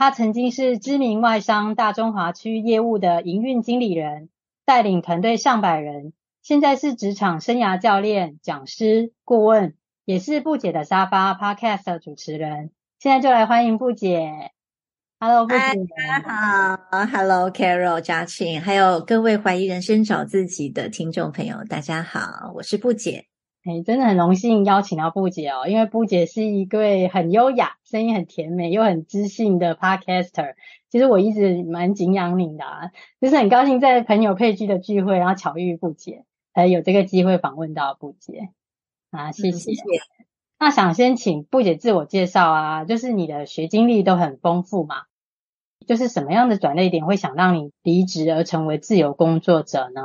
他曾经是知名外商大中华区业务的营运经理人，带领团队上百人。现在是职场生涯教练、讲师、顾问，也是布姐的沙发 Podcast 的主持人。现在就来欢迎布姐。Hello，布姐。大家好，Hello，Carol、嘉庆，还有各位怀疑人生找自己的听众朋友，大家好，我是布姐。哎，真的很荣幸邀请到布姐哦，因为布姐是一位很优雅、声音很甜美又很知性的 Podcaster。其实我一直蛮敬仰你的啊，就是很高兴在朋友配剧的聚会，然后巧遇布姐，才有这个机会访问到布姐啊，谢谢。嗯，谢谢。那想先请布姐自我介绍啊，就是你的学经历都很丰富嘛，就是什么样的转捩点会想让你离职而成为自由工作者呢？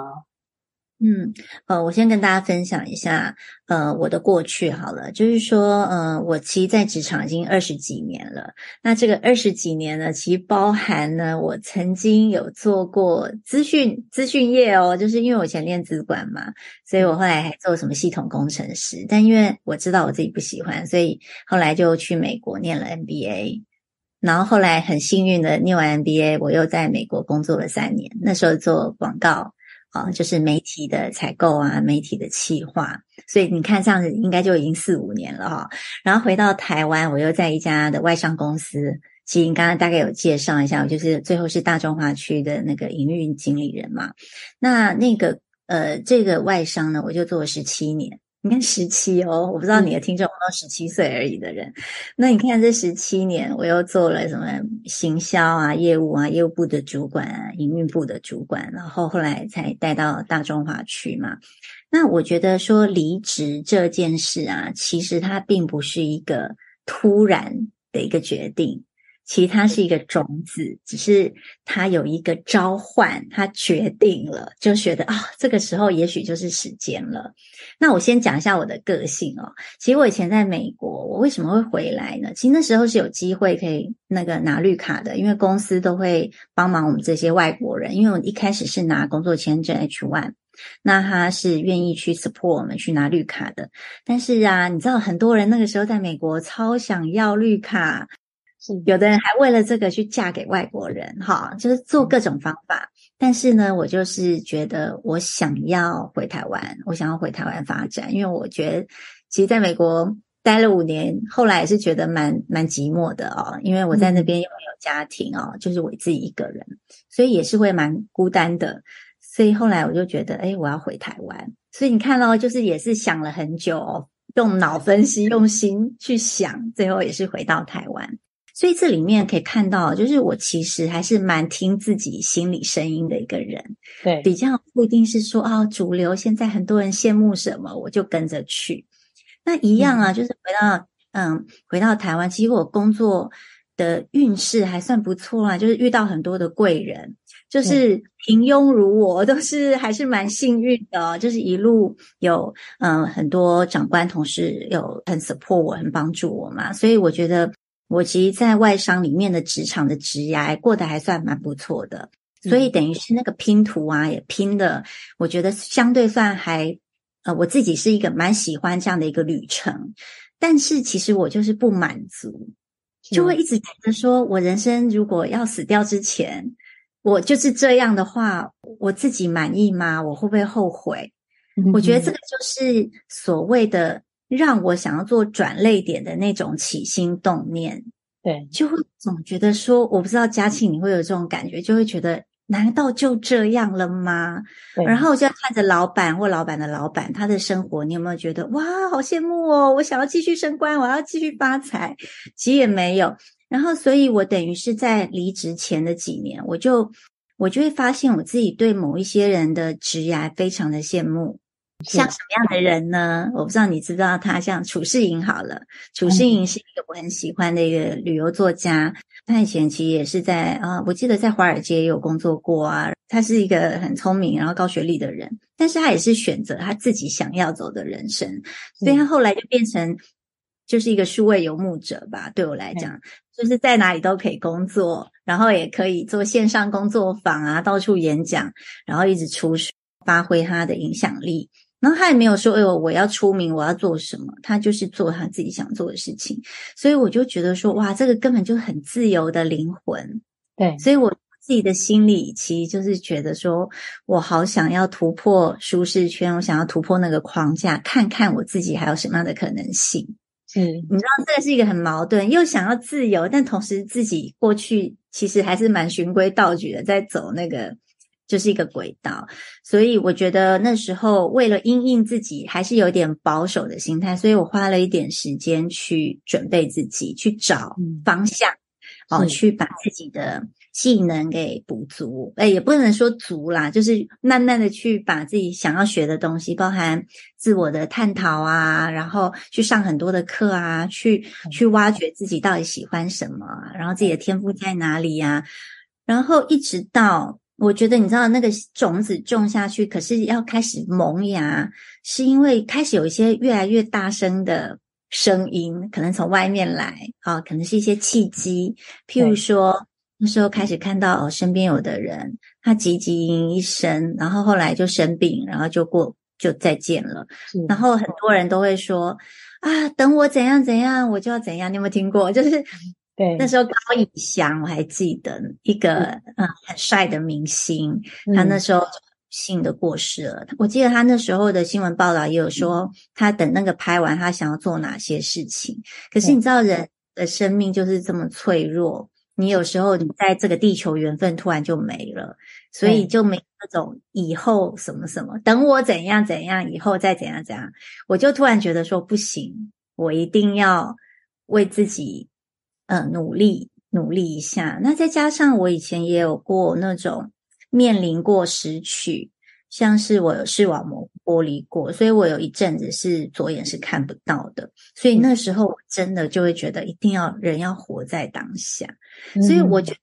嗯，呃，我先跟大家分享一下，呃，我的过去好了，就是说，呃，我其实在职场已经二十几年了。那这个二十几年呢，其实包含呢，我曾经有做过资讯资讯业哦，就是因为我以前练资管嘛，所以我后来还做什么系统工程师。但因为我知道我自己不喜欢，所以后来就去美国念了 MBA。然后后来很幸运的念完 MBA，我又在美国工作了三年，那时候做广告。啊，就是媒体的采购啊，媒体的企划，所以你看这样子应该就已经四五年了哈。然后回到台湾，我又在一家的外商公司，其实你刚刚大概有介绍一下，我就是最后是大中华区的那个营运经理人嘛。那那个呃，这个外商呢，我就做了十七年。你看十七哦，我不知道你的听众有没有十七岁而已的人。那你看这十七年，我又做了什么行销啊、业务啊、业务部的主管啊、营运部的主管，然后后来才带到大中华去嘛。那我觉得说离职这件事啊，其实它并不是一个突然的一个决定。其实它是一个种子，只是它有一个召唤，它决定了，就觉得啊、哦，这个时候也许就是时间了。那我先讲一下我的个性哦。其实我以前在美国，我为什么会回来呢？其实那时候是有机会可以那个拿绿卡的，因为公司都会帮忙我们这些外国人。因为我一开始是拿工作签证 H one，那他是愿意去 support 我们去拿绿卡的。但是啊，你知道很多人那个时候在美国超想要绿卡。有的人还为了这个去嫁给外国人，哈，就是做各种方法。但是呢，我就是觉得我想要回台湾，我想要回台湾发展，因为我觉得，其实在美国待了五年，后来也是觉得蛮蛮寂寞的哦，因为我在那边又没有家庭哦，就是我自己一个人，所以也是会蛮孤单的。所以后来我就觉得，哎，我要回台湾。所以你看咯，就是也是想了很久哦，用脑分析，用心去想，最后也是回到台湾。所以这里面可以看到，就是我其实还是蛮听自己心里声音的一个人，对，比较不一定是说啊，主流现在很多人羡慕什么，我就跟着去。那一样啊，就是回到嗯，回到台湾，其实我工作的运势还算不错啊，就是遇到很多的贵人，就是平庸如我，都是还是蛮幸运的，就是一路有嗯很多长官同事有很 support 我，很帮助我嘛，所以我觉得。我其实，在外商里面的职场的职涯过得还算蛮不错的，所以等于是那个拼图啊，也拼的，我觉得相对算还，呃，我自己是一个蛮喜欢这样的一个旅程。但是其实我就是不满足，就会一直觉得说，我人生如果要死掉之前，我就是这样的话，我自己满意吗？我会不会后悔？我觉得这个就是所谓的。让我想要做转泪点的那种起心动念，对，就会总觉得说，我不知道嘉庆你会有这种感觉，就会觉得难道就这样了吗？然后我就要看着老板或老板的老板他的生活，你有没有觉得哇，好羡慕哦？我想要继续升官，我要继续发财，其实也没有。然后，所以我等于是在离职前的几年，我就我就会发现我自己对某一些人的职涯非常的羡慕。像什么样的人呢？我不知道你知不知道他，像楚世莹好了，楚世莹是一个我很喜欢的一个旅游作家。他以前其实也是在啊，我记得在华尔街也有工作过啊。他是一个很聪明然后高学历的人，但是他也是选择他自己想要走的人生，所以他后来就变成就是一个数位游牧者吧。对我来讲，就是在哪里都可以工作，然后也可以做线上工作坊啊，到处演讲，然后一直出书，发挥他的影响力。然后他也没有说：“哎呦，我要出名，我要做什么？”他就是做他自己想做的事情。所以我就觉得说：“哇，这个根本就很自由的灵魂。”对，所以我自己的心里其实就是觉得说，我好想要突破舒适圈，我想要突破那个框架，看看我自己还有什么样的可能性。是，你知道这个是一个很矛盾，又想要自由，但同时自己过去其实还是蛮循规蹈矩的，在走那个。就是一个轨道，所以我觉得那时候为了因应自己，还是有点保守的心态，所以我花了一点时间去准备自己，去找方向，嗯、哦，去把自己的技能给补足。哎，也不能说足啦，就是慢慢的去把自己想要学的东西，包含自我的探讨啊，然后去上很多的课啊，去去挖掘自己到底喜欢什么，然后自己的天赋在哪里呀，然后一直到。我觉得你知道那个种子种下去，可是要开始萌芽，是因为开始有一些越来越大声的声音，可能从外面来啊，可能是一些契机。譬如说，那时候开始看到哦，身边有的人他汲汲营营一生，然后后来就生病，然后就过就再见了。然后很多人都会说啊，等我怎样怎样，我就要怎样。你有没有听过？就是。对，那时候高以翔我还记得一个嗯，嗯很帅的明星，他那时候性的过世了。嗯、我记得他那时候的新闻报道也有说，他等那个拍完，他想要做哪些事情。可是你知道人的生命就是这么脆弱，你有时候你在这个地球缘分突然就没了，所以就没那种以后什么什么，等我怎样怎样，以后再怎样怎样。我就突然觉得说不行，我一定要为自己。呃，努力努力一下。那再加上我以前也有过那种面临过失去，像是我有视网膜剥离过，所以我有一阵子是左眼是看不到的。所以那时候我真的就会觉得一定要人要活在当下。嗯、所以我觉得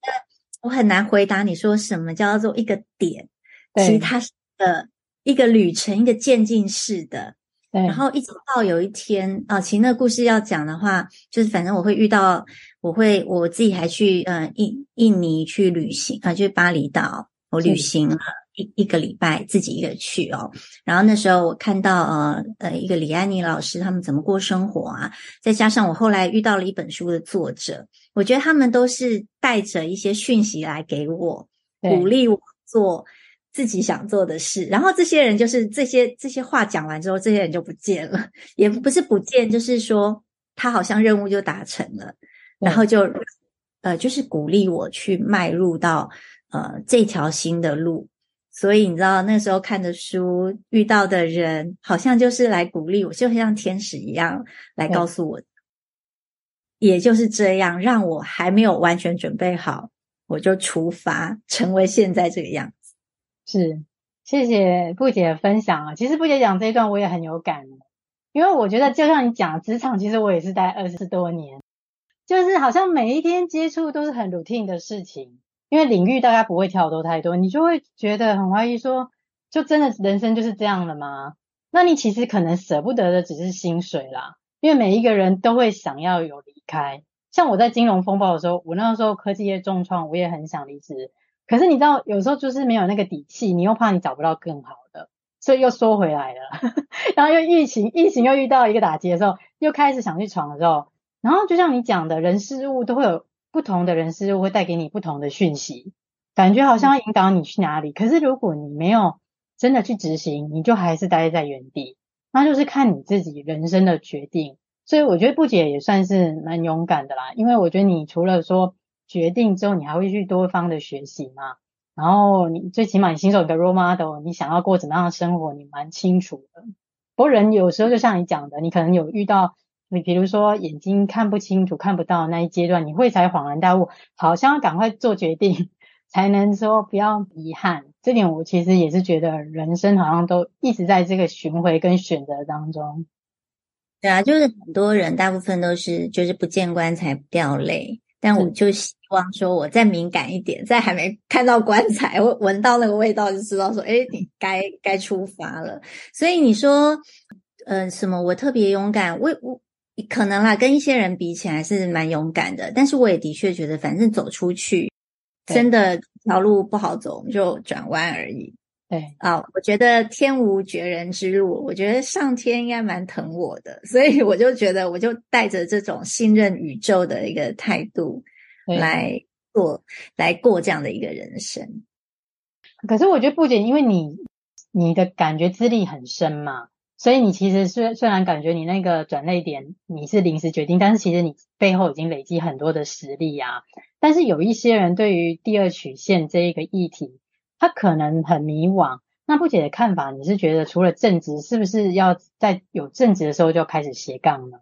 我很难回答你说什么叫做一个点，其实它是的一个旅程，一个渐进式的。对然后一直到有一天啊，其实那个故事要讲的话，就是反正我会遇到，我会我自己还去呃印印尼去旅行啊，就是巴厘岛，我旅行了一一个礼拜，自己一个去哦。然后那时候我看到呃呃一个李安妮老师他们怎么过生活啊，再加上我后来遇到了一本书的作者，我觉得他们都是带着一些讯息来给我鼓励我做。自己想做的事，然后这些人就是这些这些话讲完之后，这些人就不见了，也不是不见，就是说他好像任务就达成了，然后就呃就是鼓励我去迈入到呃这条新的路。所以你知道那时候看的书，遇到的人，好像就是来鼓励我，就像天使一样来告诉我，也就是这样，让我还没有完全准备好，我就出发，成为现在这个样子。是，谢谢布姐分享啊。其实布姐讲这一段我也很有感，因为我觉得就像你讲职场，其实我也是待二十多年，就是好像每一天接触都是很 routine 的事情，因为领域大家不会跳脱太多，你就会觉得很怀疑说，就真的人生就是这样了吗？那你其实可能舍不得的只是薪水啦，因为每一个人都会想要有离开。像我在金融风暴的时候，我那个时候科技业重创，我也很想离职。可是你知道，有时候就是没有那个底气，你又怕你找不到更好的，所以又缩回来了。然后又疫情，疫情又遇到一个打击的时候，又开始想去闯的时候，然后就像你讲的，人事物都会有不同的人事物会带给你不同的讯息，感觉好像要引导你去哪里。可是如果你没有真的去执行，你就还是待在原地，那就是看你自己人生的决定。所以我觉得不解也算是蛮勇敢的啦，因为我觉得你除了说。决定之后，你还会去多方的学习嘛？然后你最起码你新手的 role model，你想要过怎么样的生活，你蛮清楚的。不过人有时候就像你讲的，你可能有遇到你，比如说眼睛看不清楚、看不到那一阶段，你会才恍然大悟，好像要赶快做决定，才能说不要遗憾。这点我其实也是觉得人生好像都一直在这个巡回跟选择当中。对啊，就是很多人大部分都是就是不见棺材不掉泪，但我就希望说我再敏感一点，在还没看到棺材，我闻到那个味道就知道说，哎，你 该该出发了。所以你说，嗯、呃，什么我特别勇敢，我我可能啦，跟一些人比起来是蛮勇敢的，但是我也的确觉得，反正走出去，真的条路不好走，我们就转弯而已。对啊，我觉得天无绝人之路，我觉得上天应该蛮疼我的，所以我就觉得，我就带着这种信任宇宙的一个态度来过，来过这样的一个人生。可是我觉得不仅，因为你你的感觉资历很深嘛，所以你其实虽虽然感觉你那个转捩点你是临时决定，但是其实你背后已经累积很多的实力啊。但是有一些人对于第二曲线这一个议题。他可能很迷惘，那不姐的看法，你是觉得除了正职，是不是要在有正职的时候就开始斜杠呢？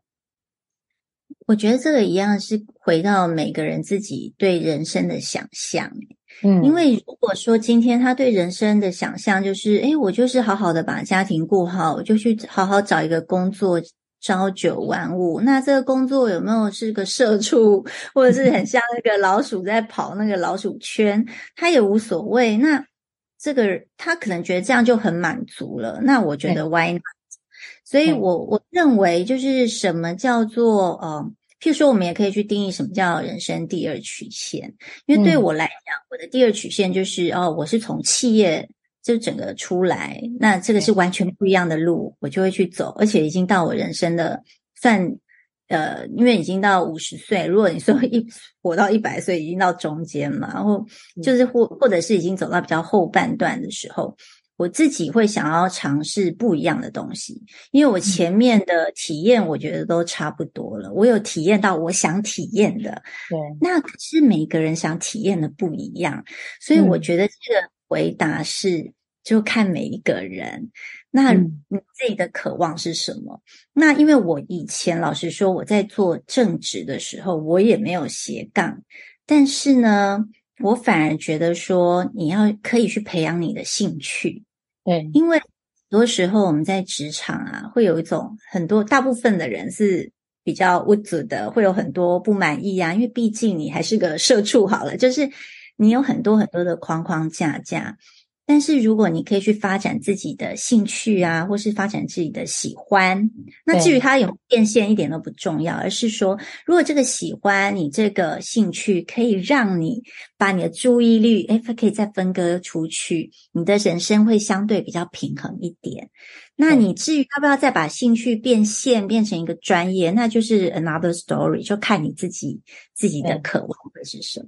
我觉得这个一样是回到每个人自己对人生的想象。嗯，因为如果说今天他对人生的想象就是，诶，我就是好好的把家庭顾好，我就去好好找一个工作，朝九晚五。那这个工作有没有是个社畜，或者是很像那个老鼠在跑那个老鼠圈，他也无所谓。那这个他可能觉得这样就很满足了，那我觉得 why not？所以我我认为就是什么叫做呃，譬如说我们也可以去定义什么叫人生第二曲线，因为对我来讲，我的第二曲线就是哦，我是从企业就整个出来，那这个是完全不一样的路，我就会去走，而且已经到我人生的算。呃，因为已经到五十岁，如果你说一 活到一百岁，已经到中间嘛，然后就是或或者是已经走到比较后半段的时候，我自己会想要尝试不一样的东西，因为我前面的体验我觉得都差不多了，我有体验到我想体验的，对，那可是每个人想体验的不一样，所以我觉得这个回答是就看每一个人。那你自己的渴望是什么？嗯、那因为我以前老实说，我在做正职的时候，我也没有斜杠。但是呢，我反而觉得说，你要可以去培养你的兴趣。对，因为很多时候我们在职场啊，会有一种很多大部分的人是比较无足的，会有很多不满意啊。因为毕竟你还是个社畜，好了，就是你有很多很多的框框架架。但是如果你可以去发展自己的兴趣啊，或是发展自己的喜欢，那至于它有变现一点都不重要，而是说，如果这个喜欢你这个兴趣可以让你把你的注意力，诶，可以再分割出去，你的人生会相对比较平衡一点。那你至于要不要再把兴趣变现变成一个专业，那就是 another story，就看你自己自己的渴望会是什么。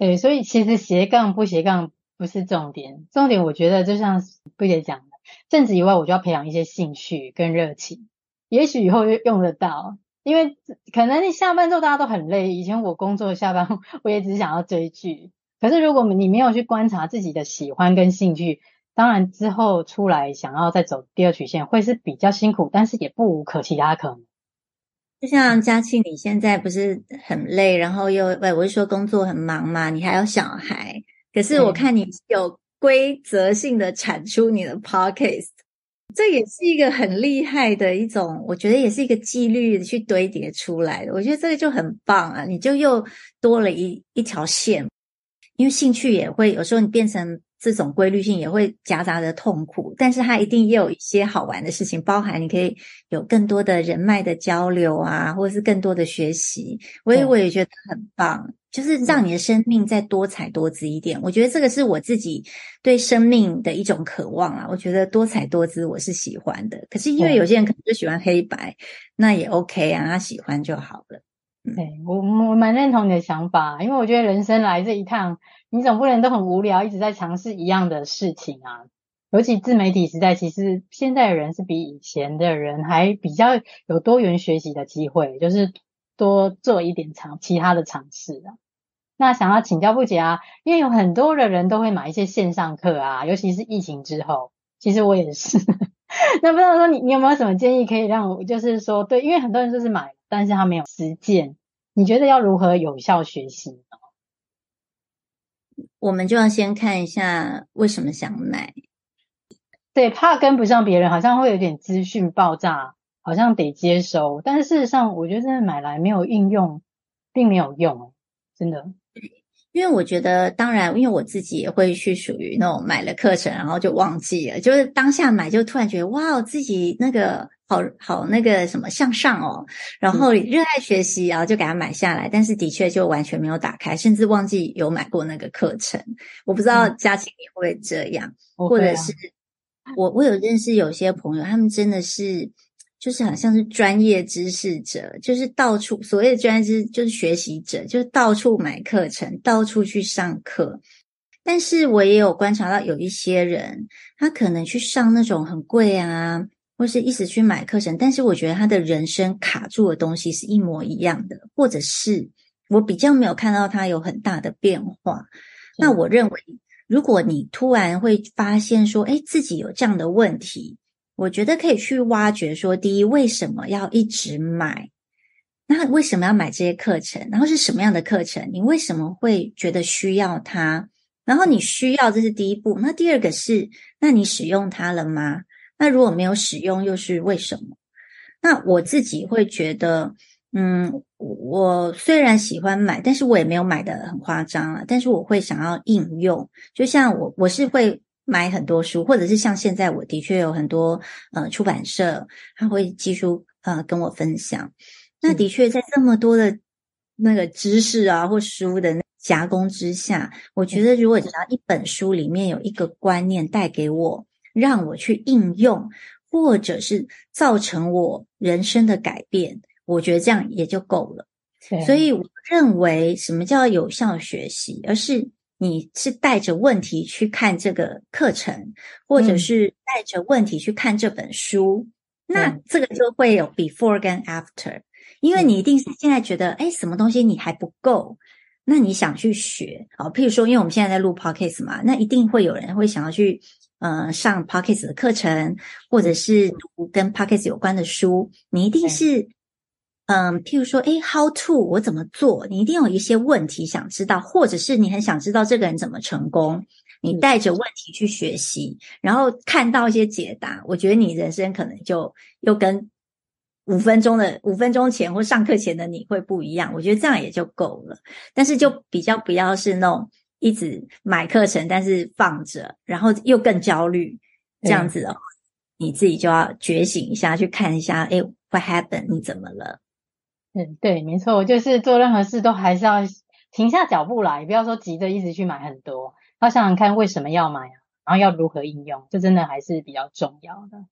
对，所以其实斜杠不斜杠。不是重点，重点我觉得就像布姐讲的，正职以外，我就要培养一些兴趣跟热情，也许以后用得到。因为可能你下班之后大家都很累，以前我工作下班 我也只想要追剧，可是如果你没有去观察自己的喜欢跟兴趣，当然之后出来想要再走第二曲线会是比较辛苦，但是也不无可其他可能。就像嘉庆，你现在不是很累，然后又喂，我是说工作很忙嘛，你还有小孩。可是我看你有规则性的产出你的 podcast，这也是一个很厉害的一种，我觉得也是一个纪律去堆叠出来的。我觉得这个就很棒啊，你就又多了一一条线，因为兴趣也会有时候你变成。这种规律性也会夹杂着痛苦，但是它一定也有一些好玩的事情，包含你可以有更多的人脉的交流啊，或者是更多的学习。我也我也觉得很棒，就是让你的生命再多彩多姿一点。我觉得这个是我自己对生命的一种渴望啊。我觉得多彩多姿我是喜欢的，可是因为有些人可能就喜欢黑白，那也 OK 啊，他喜欢就好了。对，我我蛮认同你的想法，因为我觉得人生来这一趟，你总不能都很无聊，一直在尝试一样的事情啊。尤其自媒体时代，其实现在的人是比以前的人还比较有多元学习的机会，就是多做一点尝其他的尝试啊。那想要请教布姐啊，因为有很多的人都会买一些线上课啊，尤其是疫情之后，其实我也是。那不知道说你你有没有什么建议可以让我，就是说对，因为很多人就是买。但是他没有实践，你觉得要如何有效学习呢？我们就要先看一下为什么想买。对，怕跟不上别人，好像会有点资讯爆炸，好像得接收。但是事实上，我觉得真的买来没有应用，并没有用，真的。因为我觉得，当然，因为我自己也会去属于那种买了课程，然后就忘记了，就是当下买就突然觉得哇，自己那个好好那个什么向上哦，然后热爱学习，然后就给它买下来，但是的确就完全没有打开，甚至忘记有买过那个课程。我不知道佳琪你会不会这样，嗯、或者是我我有认识有些朋友，他们真的是。就是好像是专业知识者，就是到处所谓的专业知识，就是学习者，就是到处买课程，到处去上课。但是我也有观察到有一些人，他可能去上那种很贵啊，或是一直去买课程，但是我觉得他的人生卡住的东西是一模一样的，或者是我比较没有看到他有很大的变化。那我认为，如果你突然会发现说，哎，自己有这样的问题。我觉得可以去挖掘说，第一，为什么要一直买？那为什么要买这些课程？然后是什么样的课程？你为什么会觉得需要它？然后你需要，这是第一步。那第二个是，那你使用它了吗？那如果没有使用，又是为什么？那我自己会觉得，嗯，我虽然喜欢买，但是我也没有买的很夸张啊。但是我会想要应用，就像我，我是会。买很多书，或者是像现在，我的确有很多呃出版社，他会寄书呃跟我分享。那的确在这么多的那个知识啊或书的夹攻之下，我觉得如果只要一本书里面有一个观念带给我，让我去应用，或者是造成我人生的改变，我觉得这样也就够了。所以我认为什么叫有效学习，而是。你是带着问题去看这个课程，或者是带着问题去看这本书，嗯、那这个就会有 before 跟 after，因为你一定是现在觉得，哎，什么东西你还不够，那你想去学，啊，譬如说，因为我们现在在录 podcast 嘛，那一定会有人会想要去，呃，上 p o c k e t 的课程，或者是读跟 p o c k e t 有关的书，你一定是。嗯，譬如说，诶，how to 我怎么做？你一定有一些问题想知道，或者是你很想知道这个人怎么成功，你带着问题去学习，然后看到一些解答，我觉得你人生可能就又跟五分钟的五分钟前或上课前的你会不一样。我觉得这样也就够了，但是就比较不要是那种一直买课程，但是放着，然后又更焦虑这样子的话，你自己就要觉醒一下，去看一下，诶，what happened？你怎么了？嗯，对，没错，就是做任何事都还是要停下脚步来，不要说急着一直去买很多，要想想看为什么要买啊，然后要如何应用，这真的还是比较重要的。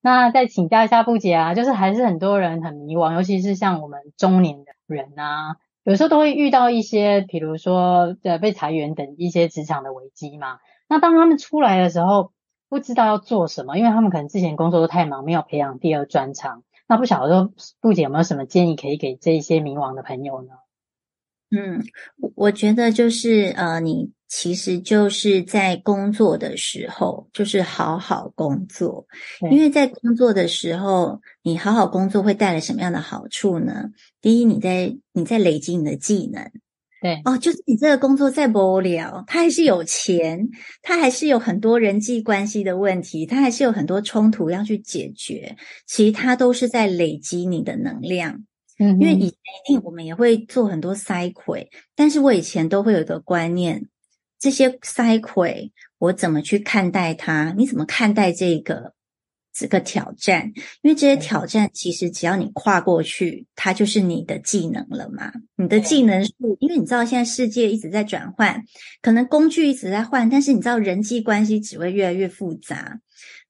那再请教一下布姐啊，就是还是很多人很迷惘，尤其是像我们中年的人啊，有时候都会遇到一些，比如说呃被裁员等一些职场的危机嘛。那当他们出来的时候，不知道要做什么，因为他们可能之前工作都太忙，没有培养第二专长。那不晓得说，杜姐有没有什么建议可以给这一些迷惘的朋友呢？嗯，我觉得就是呃，你其实就是在工作的时候，就是好好工作，因为在工作的时候，你好好工作会带来什么样的好处呢？第一，你在你在累积你的技能。对哦，就是你这个工作再无聊，他还是有钱，他还是有很多人际关系的问题，他还是有很多冲突要去解决，其实他都是在累积你的能量。嗯，因为以前一定我们也会做很多塞葵，但是我以前都会有一个观念，这些塞葵我怎么去看待它？你怎么看待这个？这个挑战，因为这些挑战其实只要你跨过去，它就是你的技能了嘛。你的技能是，因为你知道现在世界一直在转换，可能工具一直在换，但是你知道人际关系只会越来越复杂。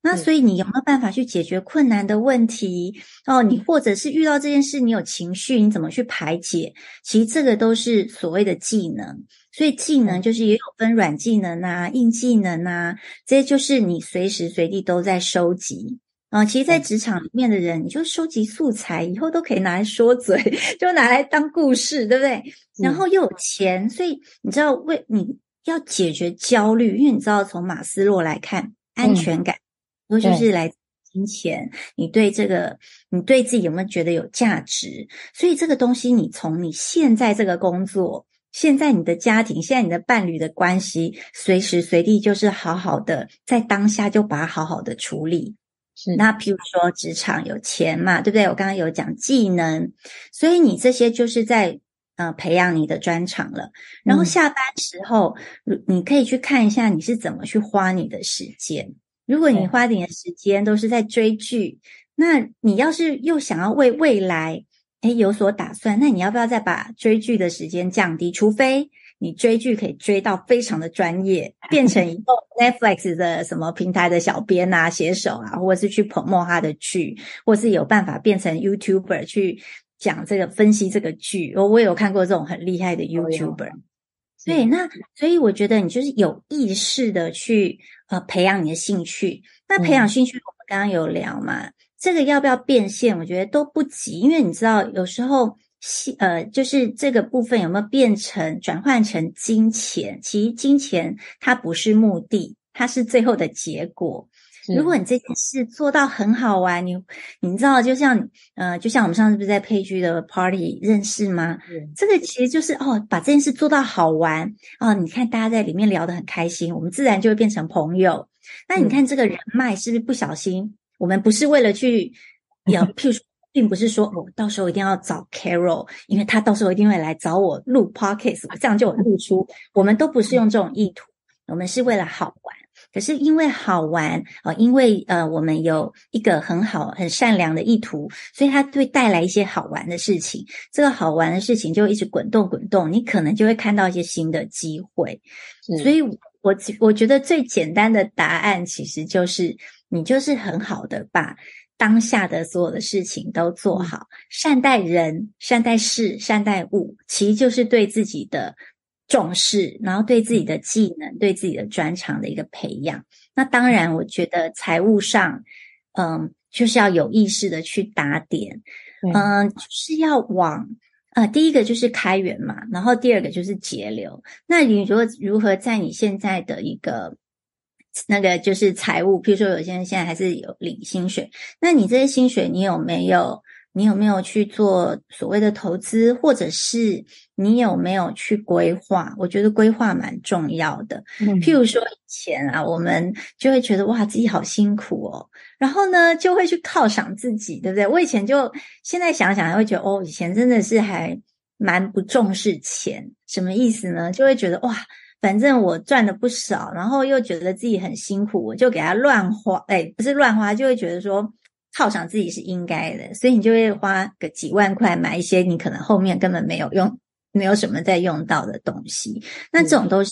那所以你有没有办法去解决困难的问题？哦，你或者是遇到这件事，你有情绪，你怎么去排解？其实这个都是所谓的技能。所以技能就是也有分软技能啊、硬技能啊，这些就是你随时随地都在收集啊。其实，在职场里面的人，你就收集素材，以后都可以拿来说嘴，就拿来当故事，对不对？然后又有钱，所以你知道为你要解决焦虑，因为你知道从马斯洛来看，安全感，都就是来自金钱。你对这个，你对自己有没有觉得有价值？所以这个东西，你从你现在这个工作。现在你的家庭，现在你的伴侣的关系，随时随地就是好好的，在当下就把它好好的处理。是，那譬如说职场有钱嘛，对不对？我刚刚有讲技能，所以你这些就是在呃培养你的专长了。然后下班时候，嗯，你可以去看一下你是怎么去花你的时间。如果你花点的时间都是在追剧，那你要是又想要为未来诶有所打算，那你要不要再把追剧的时间降低？除非你追剧可以追到非常的专业，变成一个 Netflix 的什么平台的小编啊、写手啊，或者是去 promote 他的剧，或是有办法变成 YouTuber 去讲这个分析这个剧。我我有看过这种很厉害的 YouTuber。对，那所以我觉得你就是有意识的去呃培养你的兴趣。那培养兴趣，我们刚刚有聊嘛，嗯、这个要不要变现？我觉得都不急，因为你知道有时候。呃，就是这个部分有没有变成转换成金钱？其实金钱它不是目的，它是最后的结果。如果你这件事做到很好玩，你你知道，就像呃，就像我们上次不是在配剧的 party 认识吗？这个其实就是哦，把这件事做到好玩哦。你看大家在里面聊得很开心，我们自然就会变成朋友。那你看这个人脉是不是不小心？我们不是为了去 要，譬如说。并不是说我到时候一定要找 Carol，因为他到时候一定会来找我录 Podcast，这样就有露出。我们都不是用这种意图，我们是为了好玩。可是因为好玩啊，因为呃，我们有一个很好、很善良的意图，所以它会带来一些好玩的事情。这个好玩的事情就一直滚动滚动，你可能就会看到一些新的机会。所以我我觉得最简单的答案其实就是，你就是很好的把。当下的所有的事情都做好，善待人、善待事、善待物，其实就是对自己的重视，然后对自己的技能、对自己的专长的一个培养。那当然，我觉得财务上，嗯，就是要有意识的去打点，嗯，就是要往呃，第一个就是开源嘛，然后第二个就是节流。那你如果如何在你现在的一个那个就是财务，譬如说有些人现在还是有领薪水，那你这些薪水你有没有？你有没有去做所谓的投资，或者是你有没有去规划？我觉得规划蛮重要的。嗯。譬如说以前啊，我们就会觉得哇，自己好辛苦哦，然后呢就会去犒赏自己，对不对？我以前就现在想想还会觉得哦，以前真的是还蛮不重视钱，什么意思呢？就会觉得哇。反正我赚的不少，然后又觉得自己很辛苦，我就给他乱花。哎，不是乱花，就会觉得说犒赏自己是应该的，所以你就会花个几万块买一些你可能后面根本没有用、没有什么在用到的东西。那这种都是，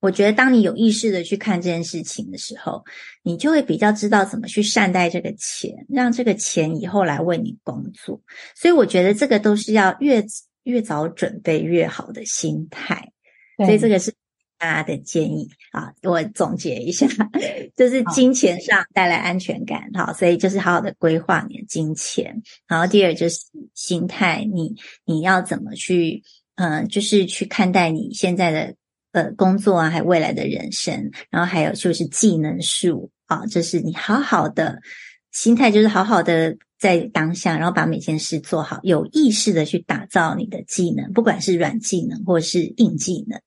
我觉得当你有意识的去看这件事情的时候，你就会比较知道怎么去善待这个钱，让这个钱以后来为你工作。所以我觉得这个都是要越越早准备越好的心态。所以这个是。大家的建议啊，我总结一下，就是金钱上带来安全感，好，所以就是好好的规划你的金钱。然后第二就是心态，你你要怎么去，嗯、呃，就是去看待你现在的呃工作啊，还有未来的人生。然后还有就是技能树啊，就是你好好的心态，就是好好的在当下，然后把每件事做好，有意识的去打造你的技能，不管是软技能或是硬技能。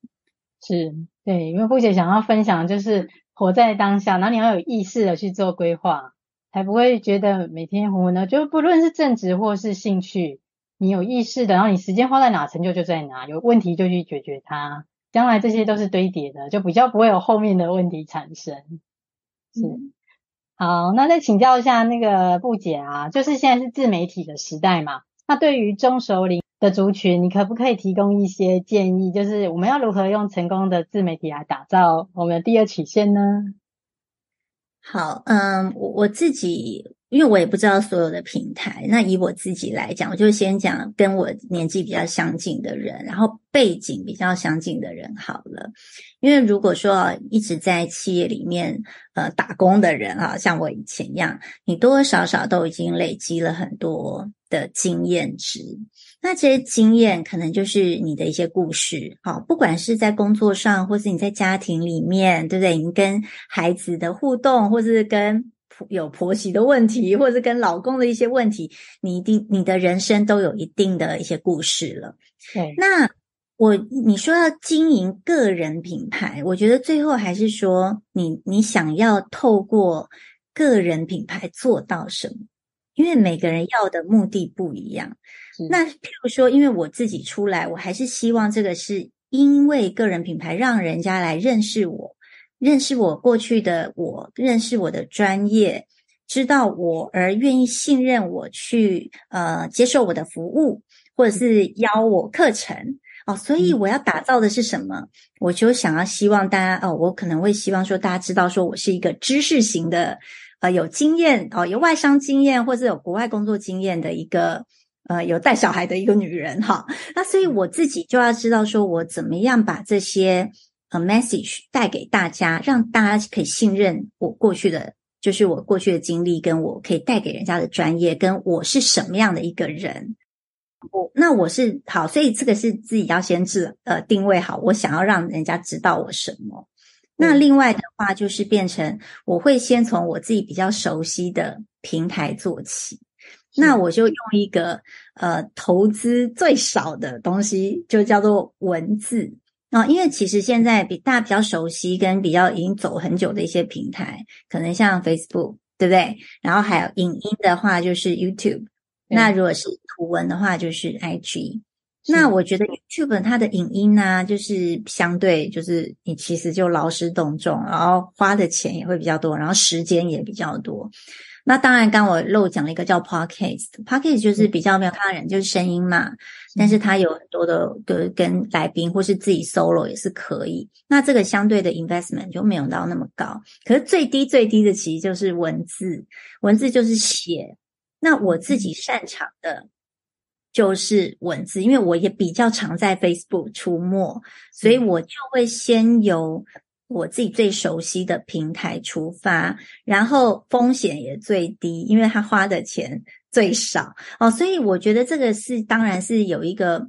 是对，因为布姐想要分享就是活在当下，然后你要有意识的去做规划，才不会觉得每天活呢。就不论是正职或是兴趣，你有意识的，然后你时间花在哪，成就就在哪，有问题就去解决它，将来这些都是堆叠的，就比较不会有后面的问题产生。是，好，那再请教一下那个布姐啊，就是现在是自媒体的时代嘛，那对于中熟龄的族群，你可不可以提供一些建议？就是我们要如何用成功的自媒体来打造我们的第二曲线呢？好，嗯，我我自己，因为我也不知道所有的平台，那以我自己来讲，我就先讲跟我年纪比较相近的人，然后背景比较相近的人好了。因为如果说一直在企业里面呃打工的人啊，像我以前一样，你多多少少都已经累积了很多的经验值。那这些经验可能就是你的一些故事，好，不管是在工作上，或是你在家庭里面，对不对？你跟孩子的互动，或是跟有婆媳的问题，或是跟老公的一些问题，你一定你的人生都有一定的一些故事了。对，那我你说要经营个人品牌，我觉得最后还是说你你想要透过个人品牌做到什么？因为每个人要的目的不一样。那譬如说，因为我自己出来，我还是希望这个是因为个人品牌让人家来认识我，认识我过去的我，认识我的专业，知道我而愿意信任我去呃接受我的服务，或者是邀我课程哦。所以我要打造的是什么？我就想要希望大家哦，我可能会希望说大家知道说我是一个知识型的，呃，有经验哦，有外商经验或者有国外工作经验的一个。呃，有带小孩的一个女人哈，那所以我自己就要知道，说我怎么样把这些呃 message 带给大家，让大家可以信任我过去的，就是我过去的经历，跟我可以带给人家的专业，跟我是什么样的一个人。我那我是好，所以这个是自己要先自呃定位好，我想要让人家知道我什么。那另外的话，就是变成我会先从我自己比较熟悉的平台做起。那我就用一个呃投资最少的东西，就叫做文字啊，因为其实现在比大家比较熟悉跟比较已经走很久的一些平台，可能像 Facebook，对不对？然后还有影音的话就是 YouTube，那如果是图文的话就是 IG。那我觉得 YouTube 它的影音呢、啊，就是相对就是你其实就劳师动众，然后花的钱也会比较多，然后时间也比较多。那当然，刚我漏讲了一个叫 Podcast，Podcast 就是比较没有他人，就是声音嘛。但是它有很多的跟跟来宾或是自己 solo 也是可以。那这个相对的 investment 就没有到那么高。可是最低最低的其实就是文字，文字就是写。那我自己擅长的就是文字，因为我也比较常在 Facebook 出没，所以我就会先由。我自己最熟悉的平台出发，然后风险也最低，因为他花的钱最少哦，所以我觉得这个是当然是有一个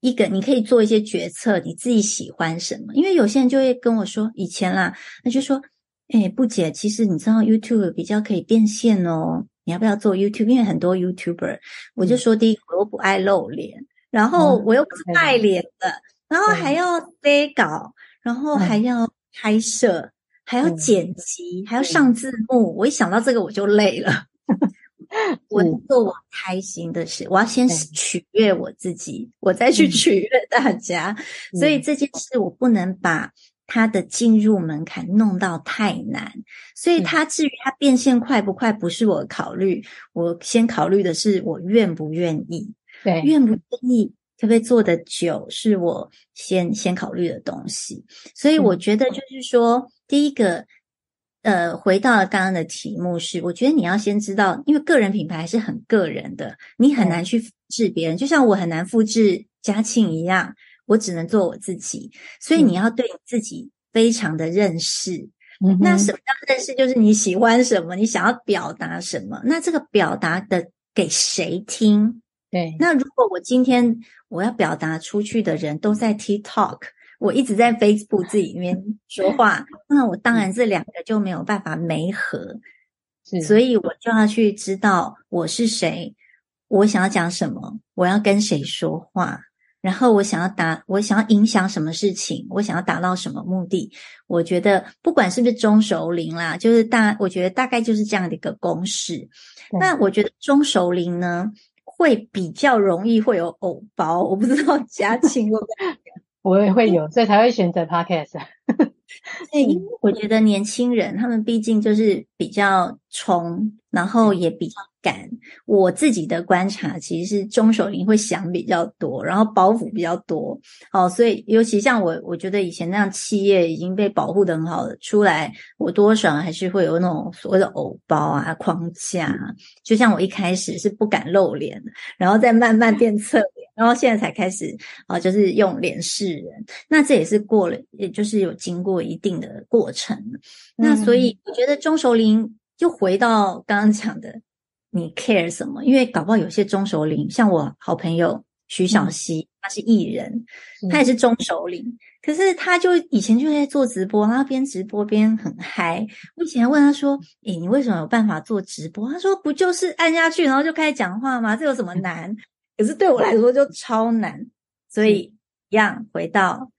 一个你可以做一些决策，你自己喜欢什么？因为有些人就会跟我说，以前啦，那就说，哎，不姐，其实你知道 YouTube 比较可以变现哦，你要不要做 YouTube？因为很多 YouTuber，我就说第一个我又不爱露脸，然后我又不是卖脸的，嗯、然后还要背稿，然后还要。拍摄还要剪辑，嗯、还要上字幕，嗯、我一想到这个我就累了。我做我开心的事，嗯、我要先取悦我自己，嗯、我再去取悦大家。嗯、所以这件事我不能把它的进入门槛弄到太难。所以它至于它变现快不快，不是我考虑，我先考虑的是我愿不愿意，对，愿不愿意。可不可以做的久，是我先先考虑的东西。所以我觉得就是说，嗯、第一个，呃，回到了刚刚的题目是，我觉得你要先知道，因为个人品牌是很个人的，你很难去复制别人。嗯、就像我很难复制嘉庆一样，我只能做我自己。所以你要对你自己非常的认识。嗯、那什么叫认识？就是你喜欢什么，你想要表达什么。那这个表达的给谁听？对。那如果我今天我要表达出去的人都在 TikTok，我一直在 Facebook 自己里面说话，那我当然这两个就没有办法媒合，是所以我就要去知道我是谁，我想要讲什么，我要跟谁说话，然后我想要达，我想要影响什么事情，我想要达到什么目的。我觉得不管是不是中熟龄啦，就是大，我觉得大概就是这样的一个公式。对那我觉得中熟龄呢，会比较容易会有偶包，我不知道嘉庆会不会，我也会有，所以才会选择 Podcast。因为我觉得年轻人他们毕竟就是比较冲，然后也比较敢。我自己的观察，其实是中手龄会想比较多，然后包袱比较多。哦，所以尤其像我，我觉得以前那样企业已经被保护的很好了，出来我多少还是会有那种所谓的偶包啊、框架。就像我一开始是不敢露脸，然后再慢慢变侧脸，然后现在才开始啊，就是用脸示人。那这也是过了，也就是有经过一定的过程。那所以我觉得中熟龄就回到刚刚讲的。你 care 什么？因为搞不好有些中熟龄，像我好朋友徐小溪，嗯、他是艺人，嗯、他也是中熟龄，可是他就以前就在做直播，然后边直播边很嗨。我以前还问他说：“诶、欸，你为什么有办法做直播？”他说：“不就是按下去，然后就开始讲话吗？这有什么难？”可是对我来说就超难，所以一样回到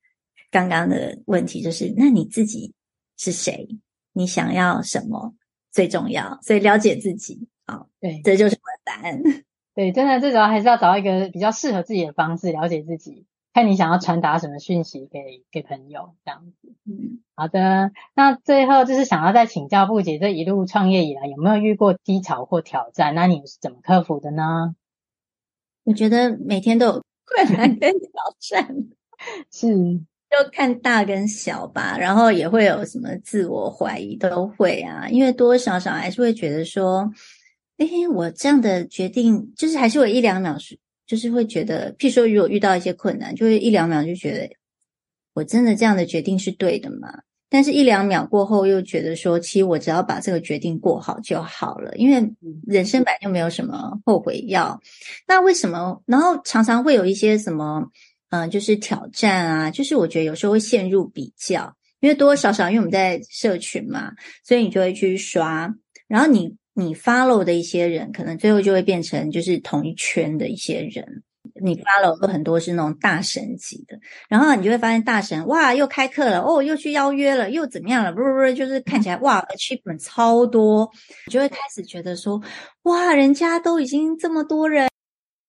刚刚的问题，就是那你自己是谁？你想要什么最重要？所以了解自己，好，对，这就是我的答案。对，真的，最主要还是要找一个比较适合自己的方式了解自己。看你想要传达什么讯息给给朋友，这样子。嗯，好的。那最后就是想要再请教布姐，这一路创业以来有没有遇过低潮或挑战？那你是怎么克服的呢？我觉得每天都有 困难跟挑战，是就看大跟小吧。然后也会有什么自我怀疑，都会啊。因为多多少少还是会觉得说，哎，我这样的决定，就是还是有一两秒是。就是会觉得，譬如说，如果遇到一些困难，就会一两秒就觉得，我真的这样的决定是对的吗？但是，一两秒过后，又觉得说，其实我只要把这个决定过好就好了，因为人生本来就没有什么后悔药。那为什么？然后常常会有一些什么，嗯、呃，就是挑战啊，就是我觉得有时候会陷入比较，因为多多少少，因为我们在社群嘛，所以你就会去刷，然后你。你 follow 的一些人，可能最后就会变成就是同一圈的一些人。你 follow 有很多是那种大神级的，然后你就会发现大神哇，又开课了哦，又去邀约了，又怎么样了？不是不是，就是看起来哇，achievement 超多，你就会开始觉得说哇，人家都已经这么多人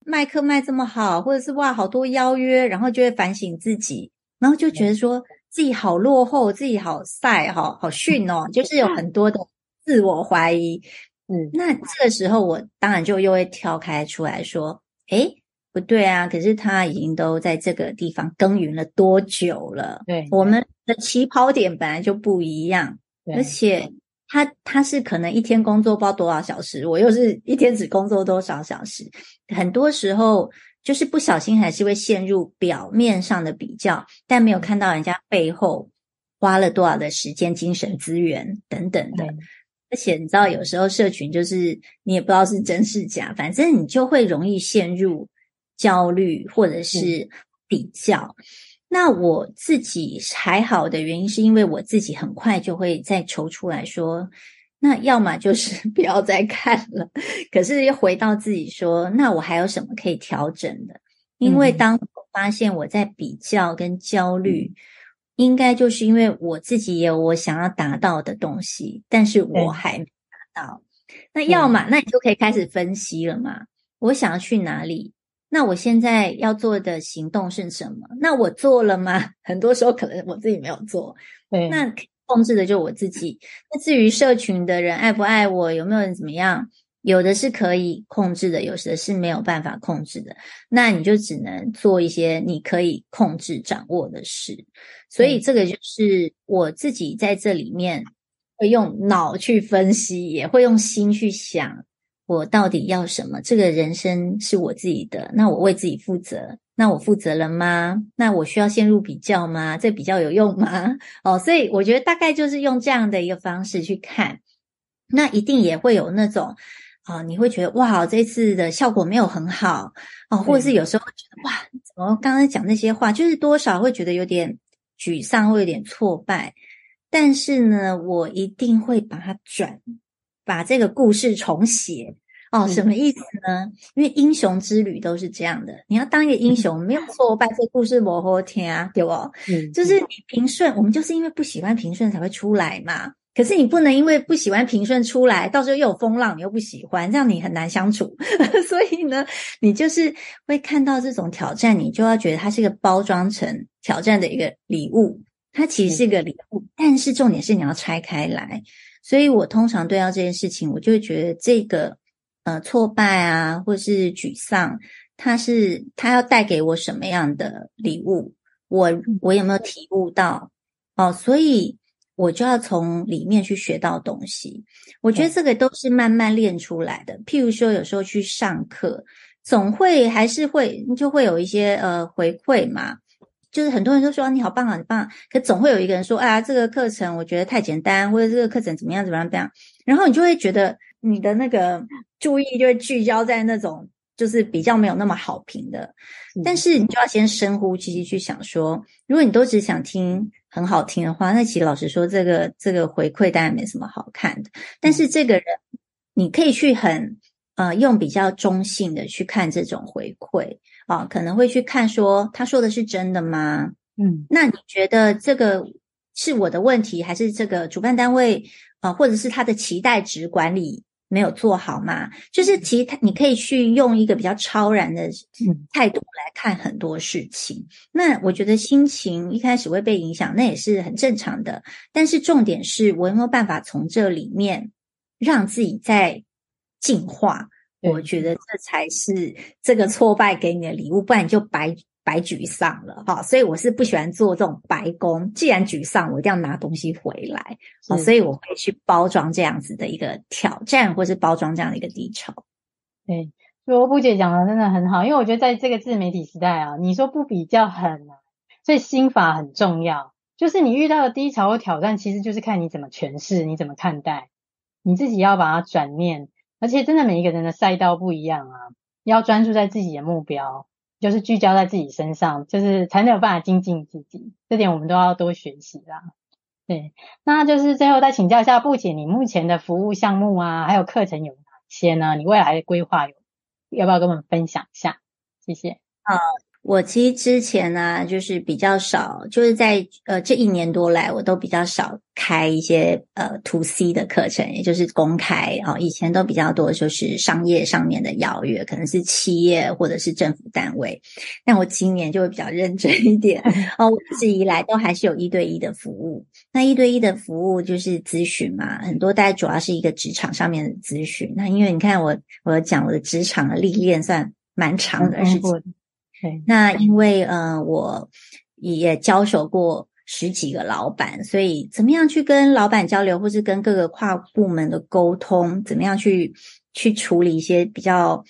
卖课卖这么好，或者是哇，好多邀约，然后就会反省自己，然后就觉得说自己好落后，自己好晒，好好逊哦，就是有很多的自我怀疑。嗯，那这个时候我当然就又会跳开出来说，诶，不对啊，可是他已经都在这个地方耕耘了多久了？对，我们的起跑点本来就不一样，对，而且他他是可能一天工作不知道多少小时，我又是一天只工作多少小时，很多时候就是不小心还是会陷入表面上的比较，但没有看到人家背后花了多少的时间、精神资源等等的。而且你知道，有时候社群就是你也不知道是真是假，反正你就会容易陷入焦虑或者是比较。嗯。那我自己还好的原因，是因为我自己很快就会再抽出来说，那要么就是 不要再看了。可是又回到自己说，那我还有什么可以调整的？因为当我发现我在比较跟焦虑。应该就是因为我自己也有我想要达到的东西，但是我还没达到。那要么，那你就可以开始分析了嘛。我想要去哪里？那我现在要做的行动是什么？那我做了吗？很多时候可能我自己没有做。对，那控制的就我自己。那至于社群的人爱不爱我，有没有人怎么样？有的是可以控制的，有的是没有办法控制的。那你就只能做一些你可以控制、掌握的事。所以这个就是我自己在这里面会用脑去分析，也会用心去想，我到底要什么？这个人生是我自己的，那我为自己负责，那我负责了吗？那我需要陷入比较吗？这比较有用吗？哦，所以我觉得大概就是用这样的一个方式去看，那一定也会有那种。啊、哦，你会觉得哇，这次的效果没有很好哦，或者是有时候会觉得哇，怎么刚刚讲那些话，就是多少会觉得有点沮丧，会有点挫败。但是呢，我一定会把它转，把这个故事重写。哦，什么意思呢？因为英雄之旅都是这样的，你要当一个英雄，没有挫败，这个故事磨好听啊，对不？嗯，就是你平顺，我们就是因为不喜欢平顺才会出来嘛。可是你不能因为不喜欢平顺出来，到时候又有风浪，你又不喜欢，这样你很难相处。所以呢，你就是会看到这种挑战，你就要觉得它是一个包装成挑战的一个礼物，它其实是一个礼物，但是重点是你要拆开来。所以我通常对到这件事情，我就会觉得这个呃挫败啊，或是沮丧，它是它要带给我什么样的礼物？我我有没有体悟到？哦，所以。我就要从里面去学到东西，我觉得这个都是慢慢练出来的。譬如说，有时候去上课，总会还是会就会有一些呃回馈嘛，就是很多人都说你好棒啊，你棒，可总会有一个人说，哎呀，这个课程我觉得太简单，或者这个课程怎么样怎么样怎么样，然后你就会觉得你的那个注意就会聚焦在那种就是比较没有那么好评的，但是你就要先深呼吸去想说，如果你都只想听。很好听的话，那其实老实说，这个这个回馈当然没什么好看的。但是这个人，你可以去很呃用比较中性的去看这种回馈啊，可能会去看说他说的是真的吗？嗯，那你觉得这个是我的问题，还是这个主办单位啊、呃，或者是他的期待值管理？没有做好吗？就是其实他，你可以去用一个比较超然的态度来看很多事情。那我觉得心情一开始会被影响，那也是很正常的。但是重点是我有没有办法从这里面让自己在进化？我觉得这才是这个挫败给你的礼物，不然你就白。白沮丧了哈，所以我是不喜欢做这种白工。既然沮丧，我一定要拿东西回来，所以我会去包装这样子的一个挑战，或是包装这样的一个低潮。对，所以布姐讲的真的很好，因为我觉得在这个自媒体时代啊，你说不比较很难，所以心法很重要。就是你遇到的低潮或挑战，其实就是看你怎么诠释，你怎么看待，你自己要把它转念。而且真的每一个人的赛道不一样啊，要专注在自己的目标。就是聚焦在自己身上，就是才能有办法精进自己。这点我们都要多学习啦。对，那就是最后再请教一下布姐，你目前的服务项目啊，还有课程有哪些呢？你未来的规划有，要不要跟我们分享一下？谢谢。嗯。我其实之前呢、啊，就是比较少，就是在呃这一年多来，我都比较少开一些呃 to C 的课程，也就是公开啊、哦。以前都比较多，就是商业上面的邀约，可能是企业或者是政府单位。但我今年就会比较认真一点 哦，我一直以来都还是有一对一的服务。那一对一的服务就是咨询嘛，很多大家主要是一个职场上面的咨询。那因为你看我，我讲我的职场的历练算蛮长的事情。嗯那因为呃，我也交手过十几个老板，所以怎么样去跟老板交流，或是跟各个跨部门的沟通，怎么样去去处理一些比较。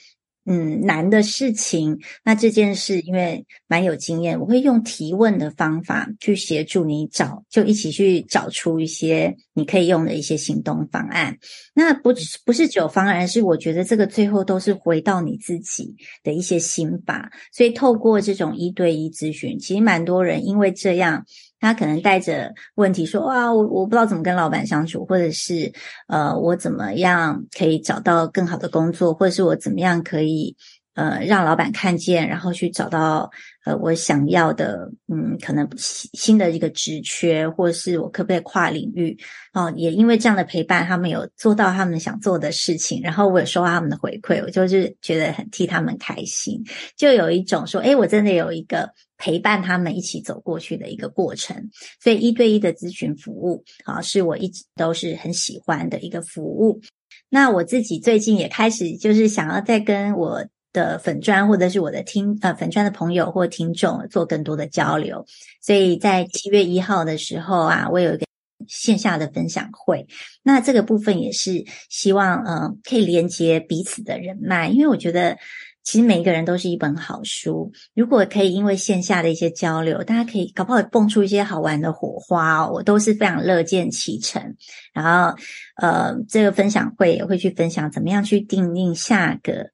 嗯，难的事情，那这件事因为蛮有经验，我会用提问的方法去协助你找，就一起去找出一些你可以用的一些行动方案。那不不是只有方案，是我觉得这个最后都是回到你自己的一些心法。所以透过这种一对一咨询，其实蛮多人因为这样。他可能带着问题说：“哇，我我不知道怎么跟老板相处，或者是呃，我怎么样可以找到更好的工作，或者是我怎么样可以呃让老板看见，然后去找到。”呃，我想要的，嗯，可能新的一个职缺，或是我可不可以跨领域？哦，也因为这样的陪伴，他们有做到他们想做的事情，然后我有收到他们的回馈，我就是觉得很替他们开心，就有一种说，诶，我真的有一个陪伴他们一起走过去的一个过程。所以一对一的咨询服务，啊，是我一直都是很喜欢的一个服务。那我自己最近也开始就是想要再跟我。的粉砖或者是我的听呃粉砖的朋友或听众做更多的交流，所以在七月一号的时候啊，我有一个线下的分享会，那这个部分也是希望呃可以连接彼此的人脉，因为我觉得其实每一个人都是一本好书，如果可以因为线下的一些交流，大家可以搞不好蹦出一些好玩的火花哦，我都是非常乐见其成。然后呃这个分享会也会去分享怎么样去订定下个。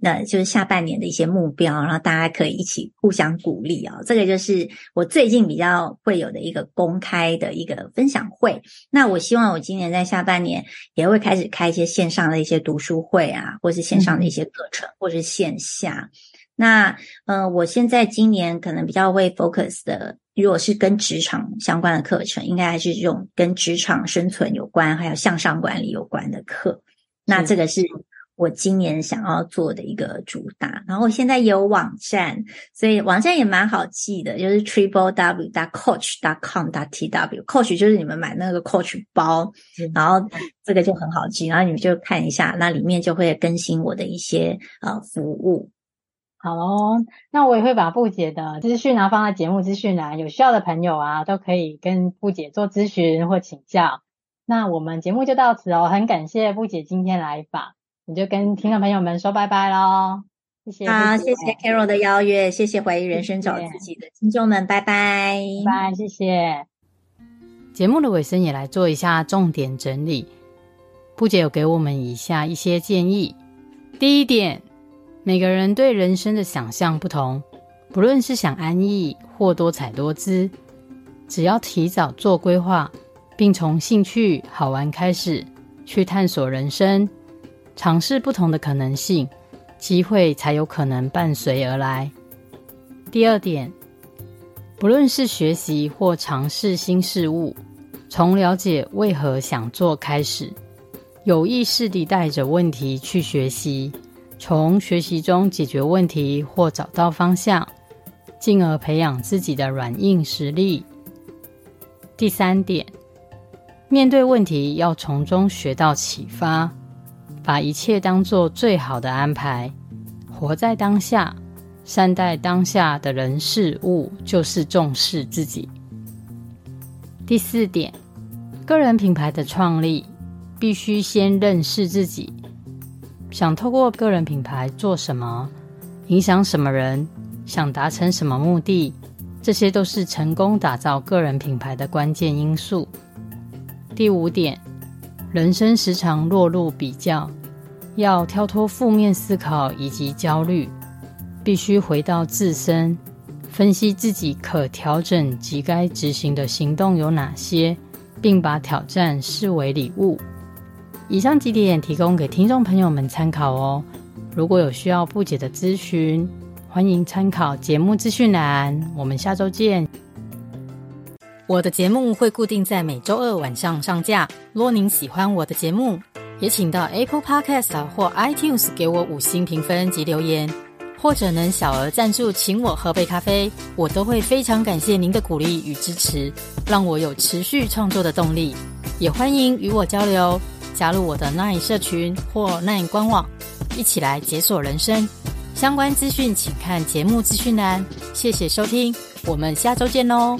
那就是下半年的一些目标，然后大家可以一起互相鼓励啊、哦。这个就是我最近比较会有的一个公开的一个分享会。那我希望我今年在下半年也会开始开一些线上的一些读书会啊，或是线上的一些课程，嗯、或是线下。那呃，我现在今年可能比较会 focus 的，如果是跟职场相关的课程，应该还是这种跟职场生存有关，还有向上管理有关的课。那这个是。我今年想要做的一个主打，然后我现在有网站，所以网站也蛮好记的，就是 triple w dot coach dot com dot tw。coach 就是你们买那个 coach 包，然后这个就很好记，然后你们就看一下，那里面就会更新我的一些呃服务。好哦，那我也会把布姐的资讯啊放在节目资讯栏，有需要的朋友啊都可以跟布姐做咨询或请教。那我们节目就到此哦，很感谢布姐今天来访。你就跟听众朋友们说拜拜喽，谢谢。好，谢谢 Carol 的邀约，谢谢怀疑人生找自己的听众们，拜拜，拜拜，谢谢。节目的尾声也来做一下重点整理，布姐有给我们以下一些建议。第一点，每个人对人生的想象不同，不论是想安逸或多彩多姿，只要提早做规划，并从兴趣好玩开始去探索人生。尝试不同的可能性，机会才有可能伴随而来。第二点，不论是学习或尝试新事物，从了解为何想做开始，有意识地带着问题去学习，从学习中解决问题或找到方向，进而培养自己的软硬实力。第三点，面对问题要从中学到启发，把一切当作最好的安排，活在当下，善待当下的人事物，就是重视自己。第四点，个人品牌的创立必须先认识自己，想透过个人品牌做什么，影响什么人，想达成什么目的。这些都是成功打造个人品牌的关键因素。第五点，人生时常落入比较，要跳脱负面思考以及焦虑，必须回到自身，分析自己可调整及该执行的行动有哪些，并把挑战视为礼物。以上几点提供给听众朋友们参考哦。如果有需要不解的咨询，欢迎参考节目资讯栏，我们下周见。我的节目会固定在每周二晚上上架。若您喜欢我的节目，也请到 Apple Podcast 或 iTunes 给我五星评分及留言，或者能小额赞助请我喝杯咖啡，我都会非常感谢您的鼓励与支持，让我有持续创作的动力。也欢迎与我交流，加入我的 Nine 社群或 Nine 官网，一起来解锁人生。相关资讯请看节目资讯栏。谢谢收听，我们下周见喽。